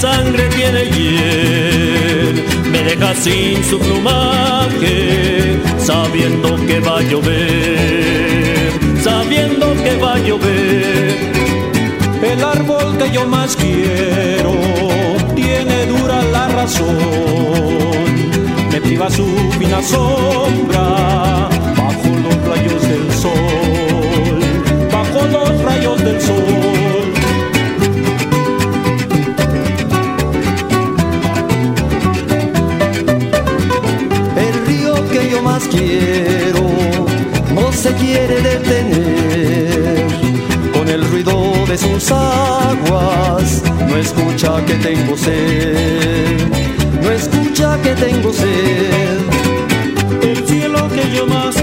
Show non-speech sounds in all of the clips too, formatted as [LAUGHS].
sangre tiene hiel, me deja sin su plumaje, sabiendo que va a llover, sabiendo que va a llover. El árbol que yo más quiero tiene dura la razón, me priva su fina sombra bajo los rayos del sol, bajo los rayos del sol. Quiere detener. Con el ruido de sus aguas no escucha que tengo sed. No escucha que tengo sed. El cielo que yo más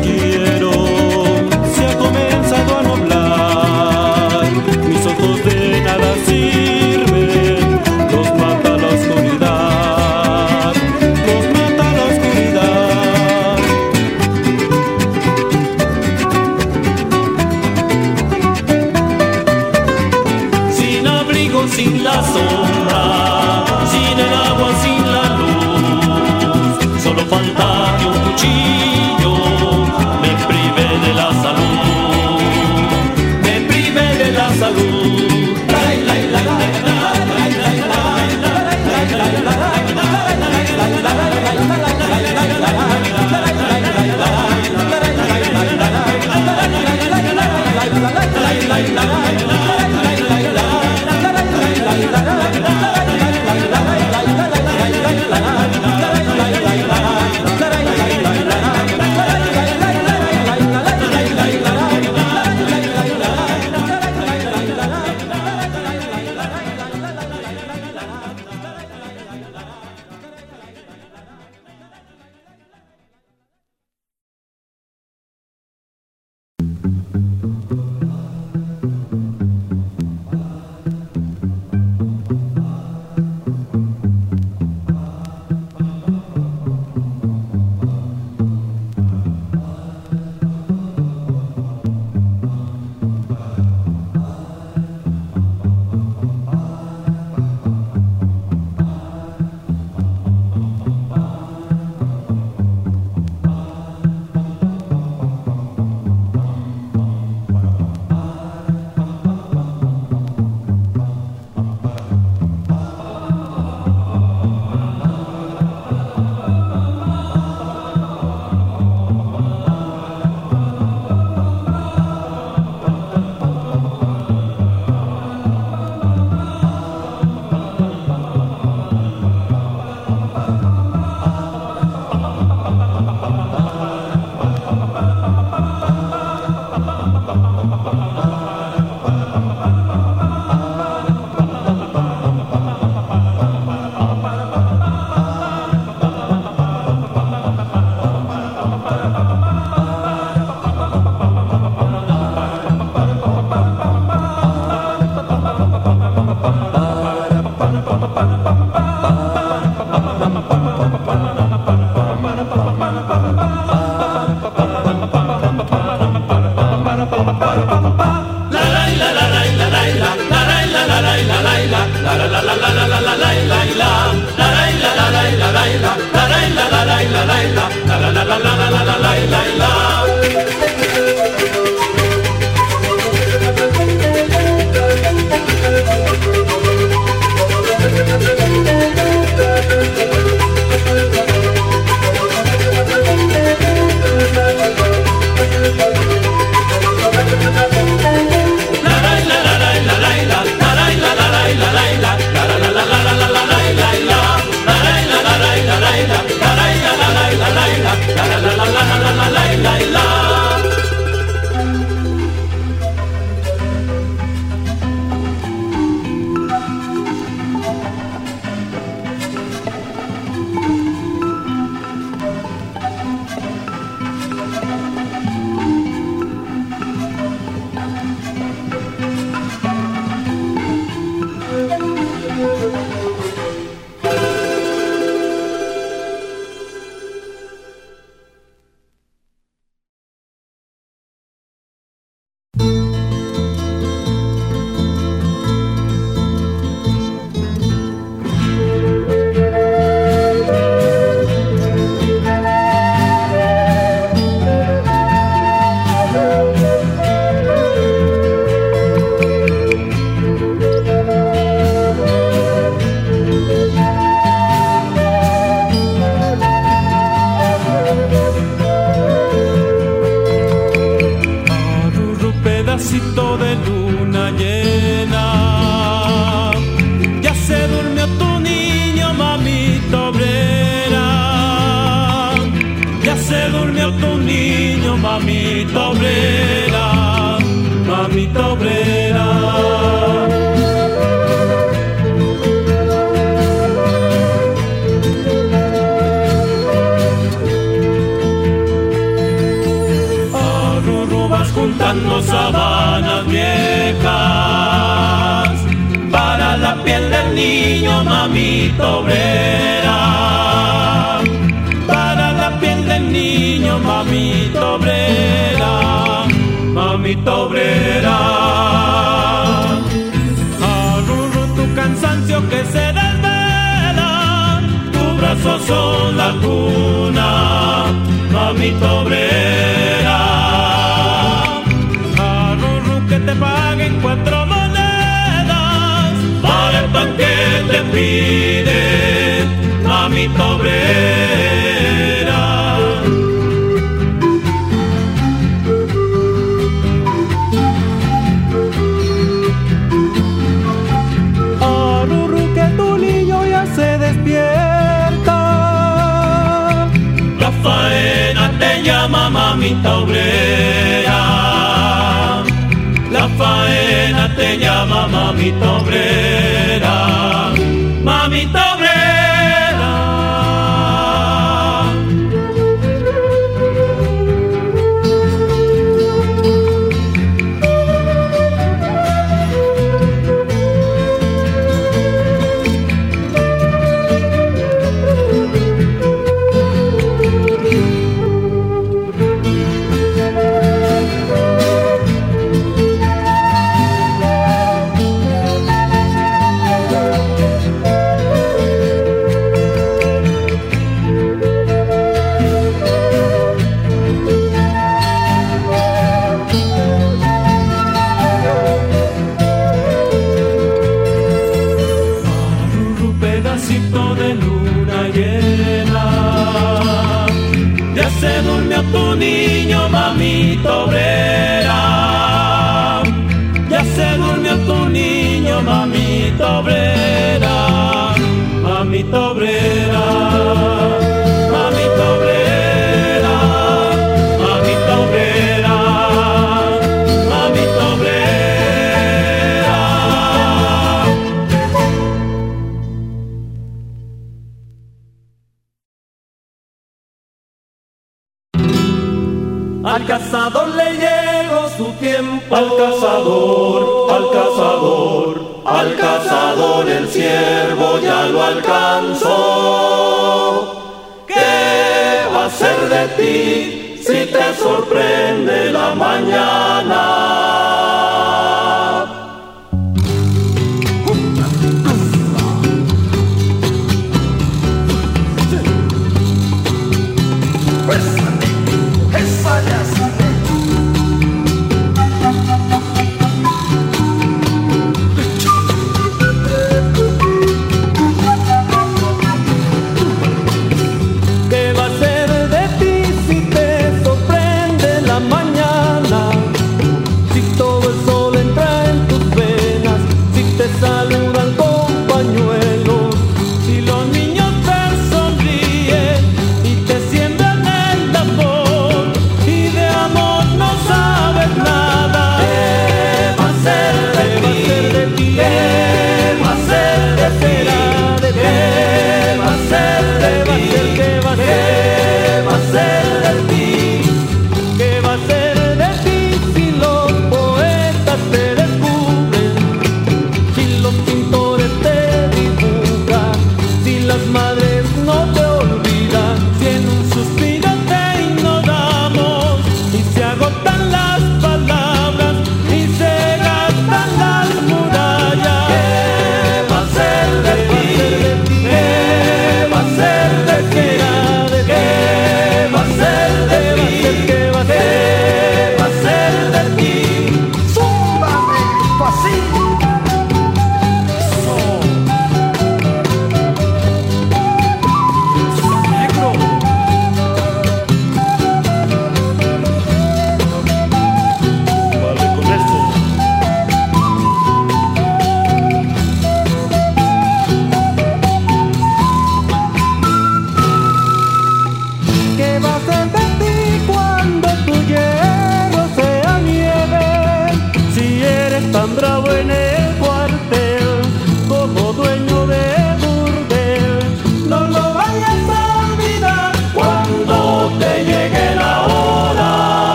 besos son la cuna, mamita obrera. A Rurru que te paguen cuatro monedas para el pan que te pide, mamita obrera. mamita obrera, la faena te llama mamita obrera, mamita al cazador, al cazador, al cazador el ciervo ya lo alcanzó. ¿Qué va a ser de ti si te sorprende la mañana?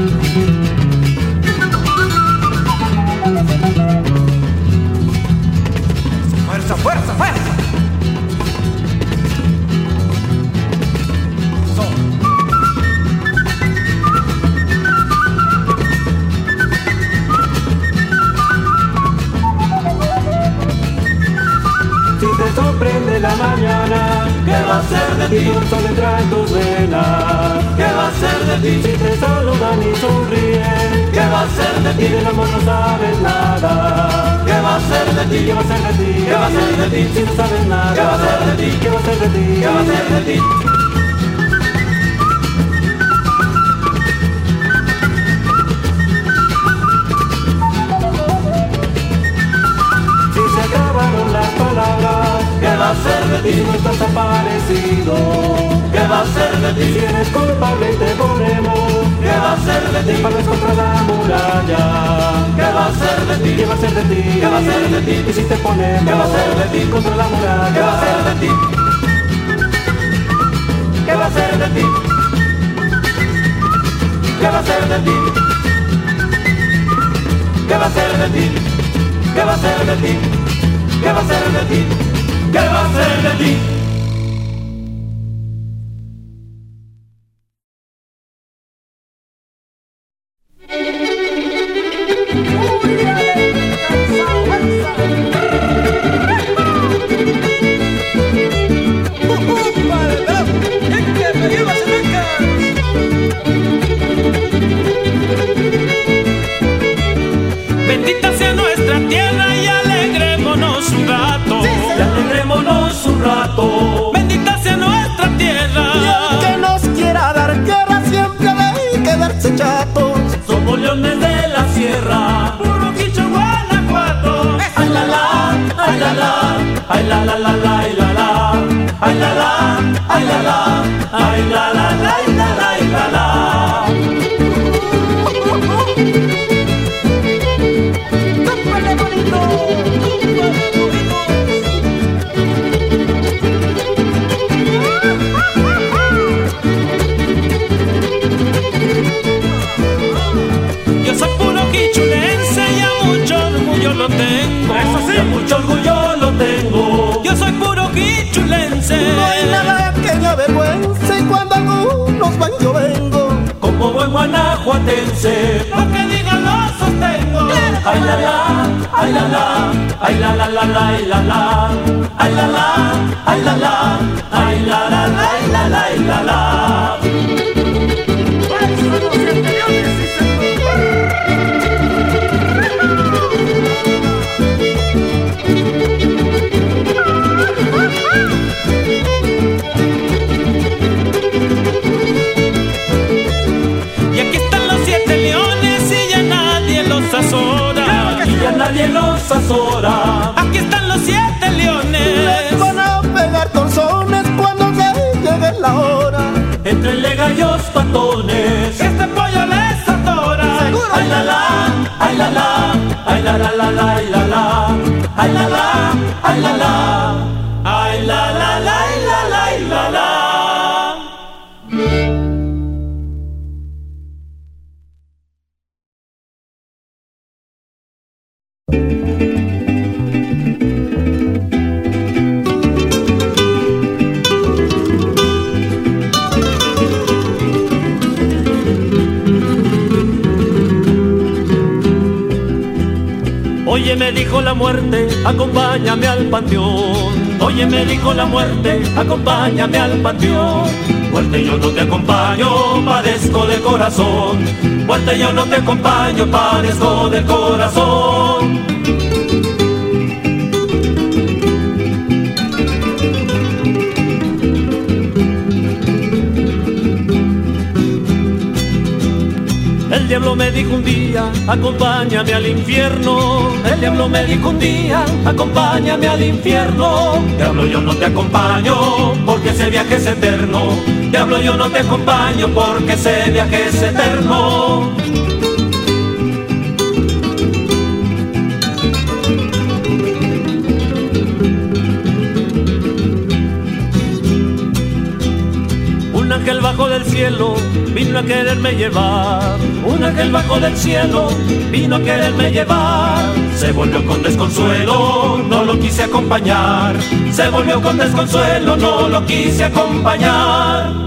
Y ti? Del amor no sabes nada. ¿Qué va a ser de ti? ¿Qué va a ser de ti? ¿Qué va a ser de ti? Si no sabes nada. ¿Qué va a ser de ti? ¿Qué va a ser de ti? ¿Qué va a ser de ti? Va a ser de ti? Si no estás aparecido. ¿Qué va a ser de ti? Si eres culpable y te ponemos. ¿Qué va a ser de ti? Disparos contra la muralla. ¿Qué va a ser de ti? ¿Qué va a ser de ti? ¿Qué va a ser de ti? Y si te ponemos. ¿Qué va a ser de ti? Contra la muralla. ¿Qué va a ser de ti? ¿Qué va a ser de ti? ¿Qué va a ser de ti? ¿Qué va a ser de ti? ¿Qué va a ser de ti? ¿Qué va a ser de ti? ¿Qué va a ser de ti? Sierra. Puro quicho Guanajuato. Ay la la, ay la la, ay la la la la, ay la la, ay la la, ay la la, ay la la lo tengo. Y mucho orgullo lo tengo. Yo soy puro quichulense. No hay nada que me avergüence y cuando algunos van yo vengo. Como buen guanajuatense. Lo que digan lo sostengo. Ay la la, ay la la, ay la la la la, ay la la, ay la la, ay la la, ay la la la, ay la la la. Oye, me dijo la muerte, acompáñame al panteón. Oye, me dijo la muerte, acompáñame al panteón. Muerte, yo no te acompaño, padezco de corazón. Muerte, yo no te acompaño, padezco del corazón. Diablo me dijo un día, acompáñame al infierno. El diablo me dijo un día, acompáñame al infierno. Diablo, yo no te acompaño, porque ese viaje es eterno. Diablo, yo no te acompaño, porque ese viaje es eterno. Bajo del cielo vino a quererme llevar. Un ángel bajo del cielo vino a quererme llevar. Se volvió con desconsuelo, no lo quise acompañar. Se volvió con desconsuelo, no lo quise acompañar.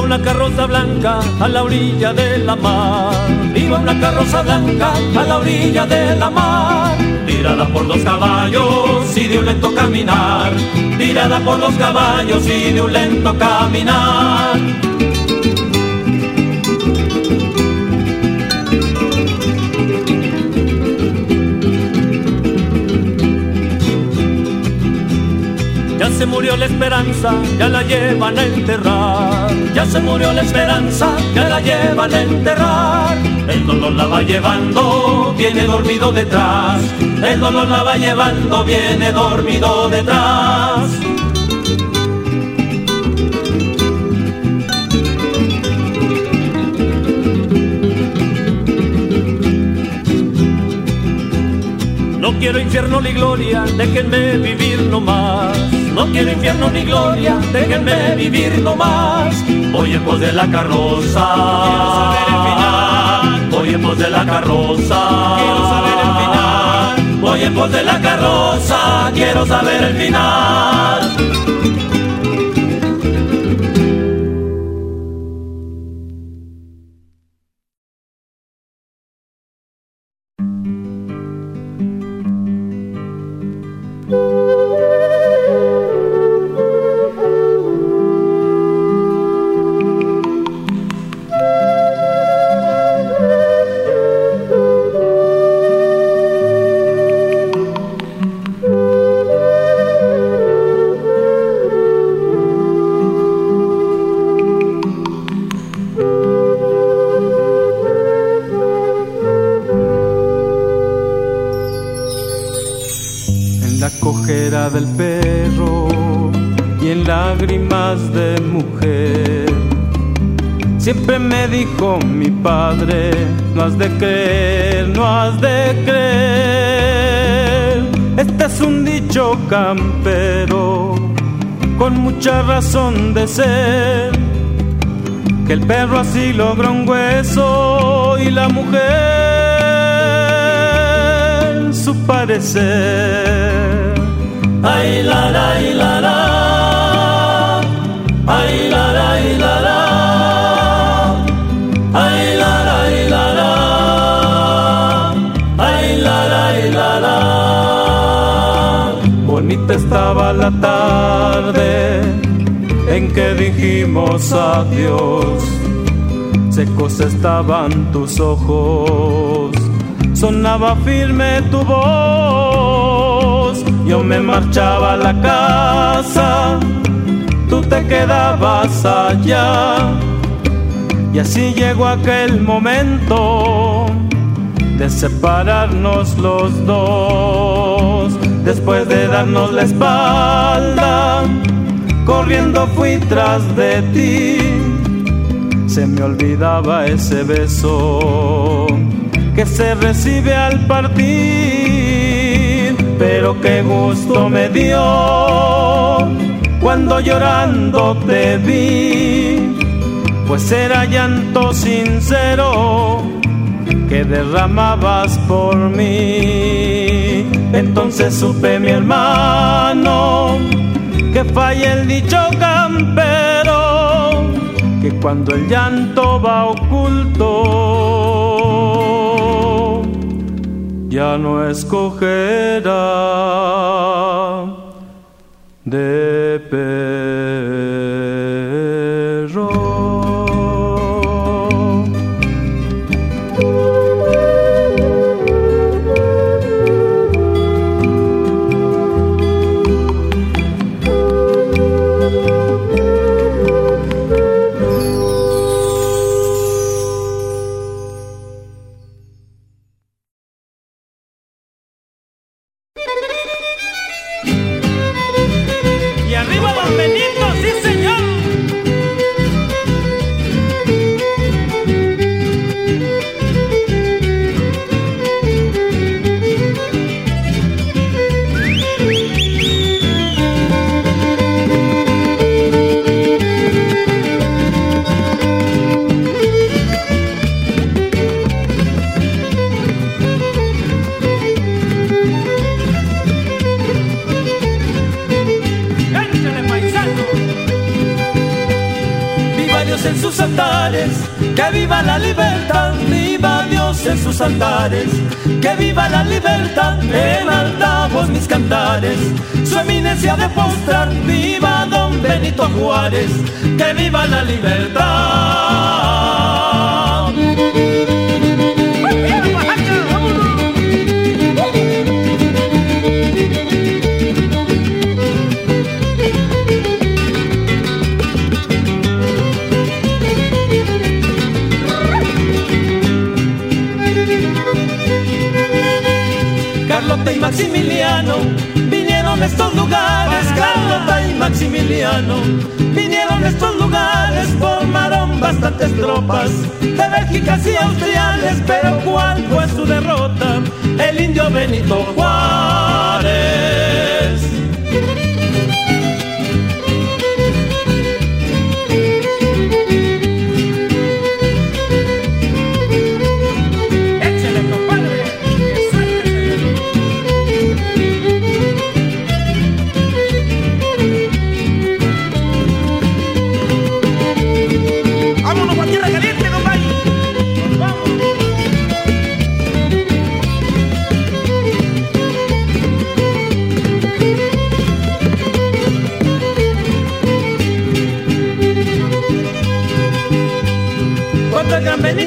Una carroza blanca a la orilla de la mar. Iba una carroza blanca a la orilla de la mar. Tirada por dos caballos y de un lento caminar. Tirada por dos caballos y de un lento caminar. Murió la esperanza, ya la llevan a enterrar. Ya se murió la esperanza, ya la llevan a enterrar. El dolor la va llevando, viene dormido detrás. El dolor la va llevando, viene dormido detrás. No quiero infierno ni gloria, déjenme vivir nomás. No quiero infierno ni gloria, déjenme vivir nomás. Voy en pos de la carroza, quiero saber el final. Voy en pos de la carroza, quiero saber el final. Voy en pos de la carroza, quiero saber el final. No has de creer, no has de creer. Este es un dicho campero con mucha razón de ser. Que el perro así logra un hueso y la mujer su parecer. Ay, la, la, la, la. Ay, la, la, la, la. estaba la tarde en que dijimos adiós. Secos estaban tus ojos, sonaba firme tu voz. Yo me marchaba a la casa, tú te quedabas allá. Y así llegó aquel momento de separarnos los dos después de darnos la espalda, corriendo fui tras de ti. Se me olvidaba ese beso que se recibe al partir, pero qué gusto me dio cuando llorando te vi, pues era llanto sincero que derramabas por mí. Entonces supe mi hermano que falla el dicho campero, que cuando el llanto va oculto, ya no escogerá de que viva la libertad, viva Dios en sus altares, que viva la libertad, en altavoz mis cantares, su eminencia de postrar, viva don Benito Juárez, que viva la libertad. Carlota y Maximiliano vinieron a estos lugares. Carlota y Maximiliano vinieron a estos lugares. Formaron bastantes tropas de Bélgica y austriales. Pero ¿cuál fue su derrota? El indio Benito Juárez.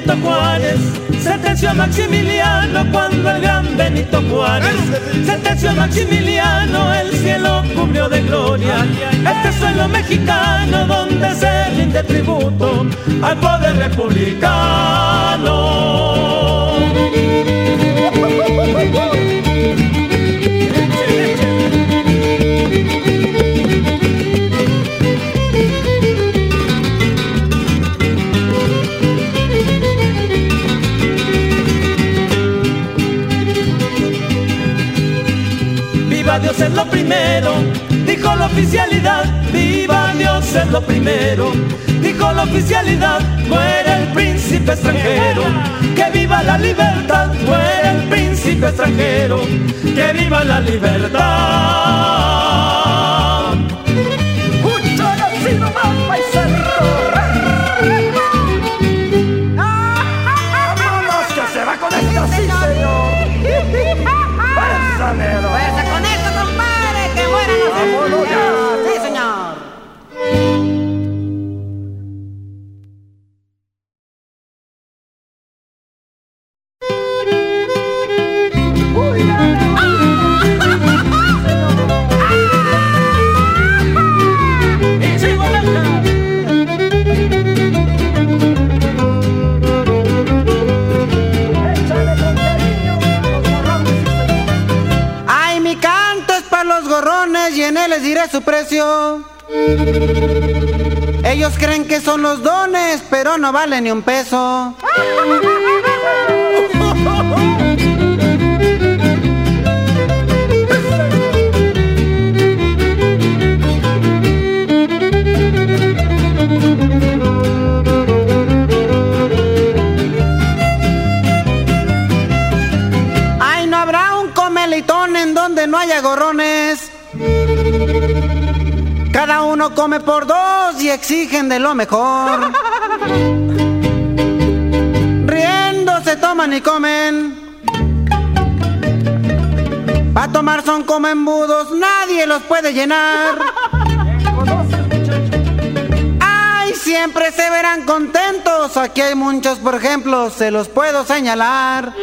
Benito Juárez. Sentenció a Maximiliano, cuando el gran Benito Juárez. Sentenció a Maximiliano, el cielo cubrió de gloria. Este suelo mexicano donde se rinde tributo al poder republicano. Dijo la oficialidad. Viva Dios es lo primero, dijo la oficialidad. Muere el príncipe extranjero, que viva la libertad. Muere el príncipe extranjero, que viva la libertad. Ellos creen que son los dones, pero no valen ni un peso. [LAUGHS] Cada uno come por dos y exigen de lo mejor. [LAUGHS] Riendo se toman y comen. Pa' tomar son como embudos, nadie los puede llenar. Ay, siempre se verán contentos. Aquí hay muchos, por ejemplo, se los puedo señalar.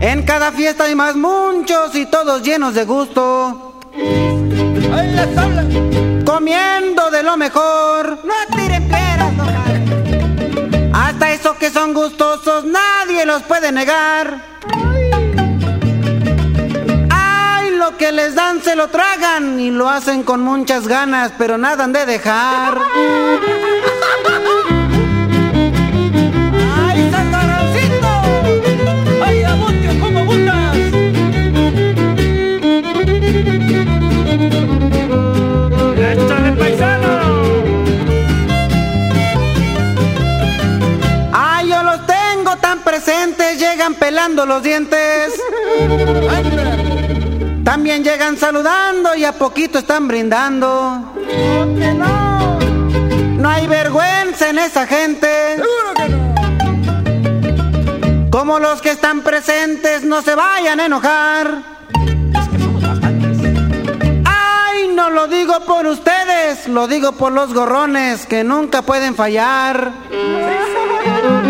En cada fiesta hay más muchos y todos llenos de gusto. Ahí les habla. Comiendo de lo mejor. No tiren piedras. Hasta eso que son gustosos, nadie los puede negar. Ay, lo que les dan se lo tragan y lo hacen con muchas ganas, pero nada han de dejar. Los dientes. También llegan saludando y a poquito están brindando. no? No hay vergüenza en esa gente. Seguro que no. Como los que están presentes, no se vayan a enojar. Ay, no lo digo por ustedes, lo digo por los gorrones que nunca pueden fallar. ¡Ya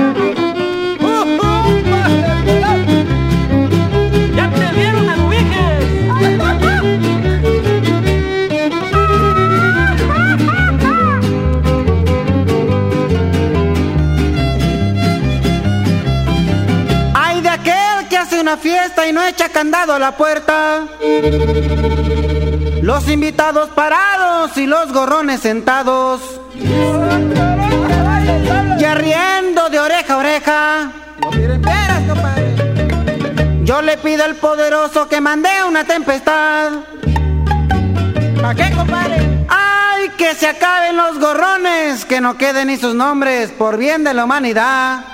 y no echa candado a la puerta. Los invitados parados y los gorrones sentados. Ya riendo de oreja a oreja. Yo le pido al poderoso que mande una tempestad. ¿Para qué, compadre? ¡Ay, que se acaben los gorrones! Que no queden ni sus nombres por bien de la humanidad.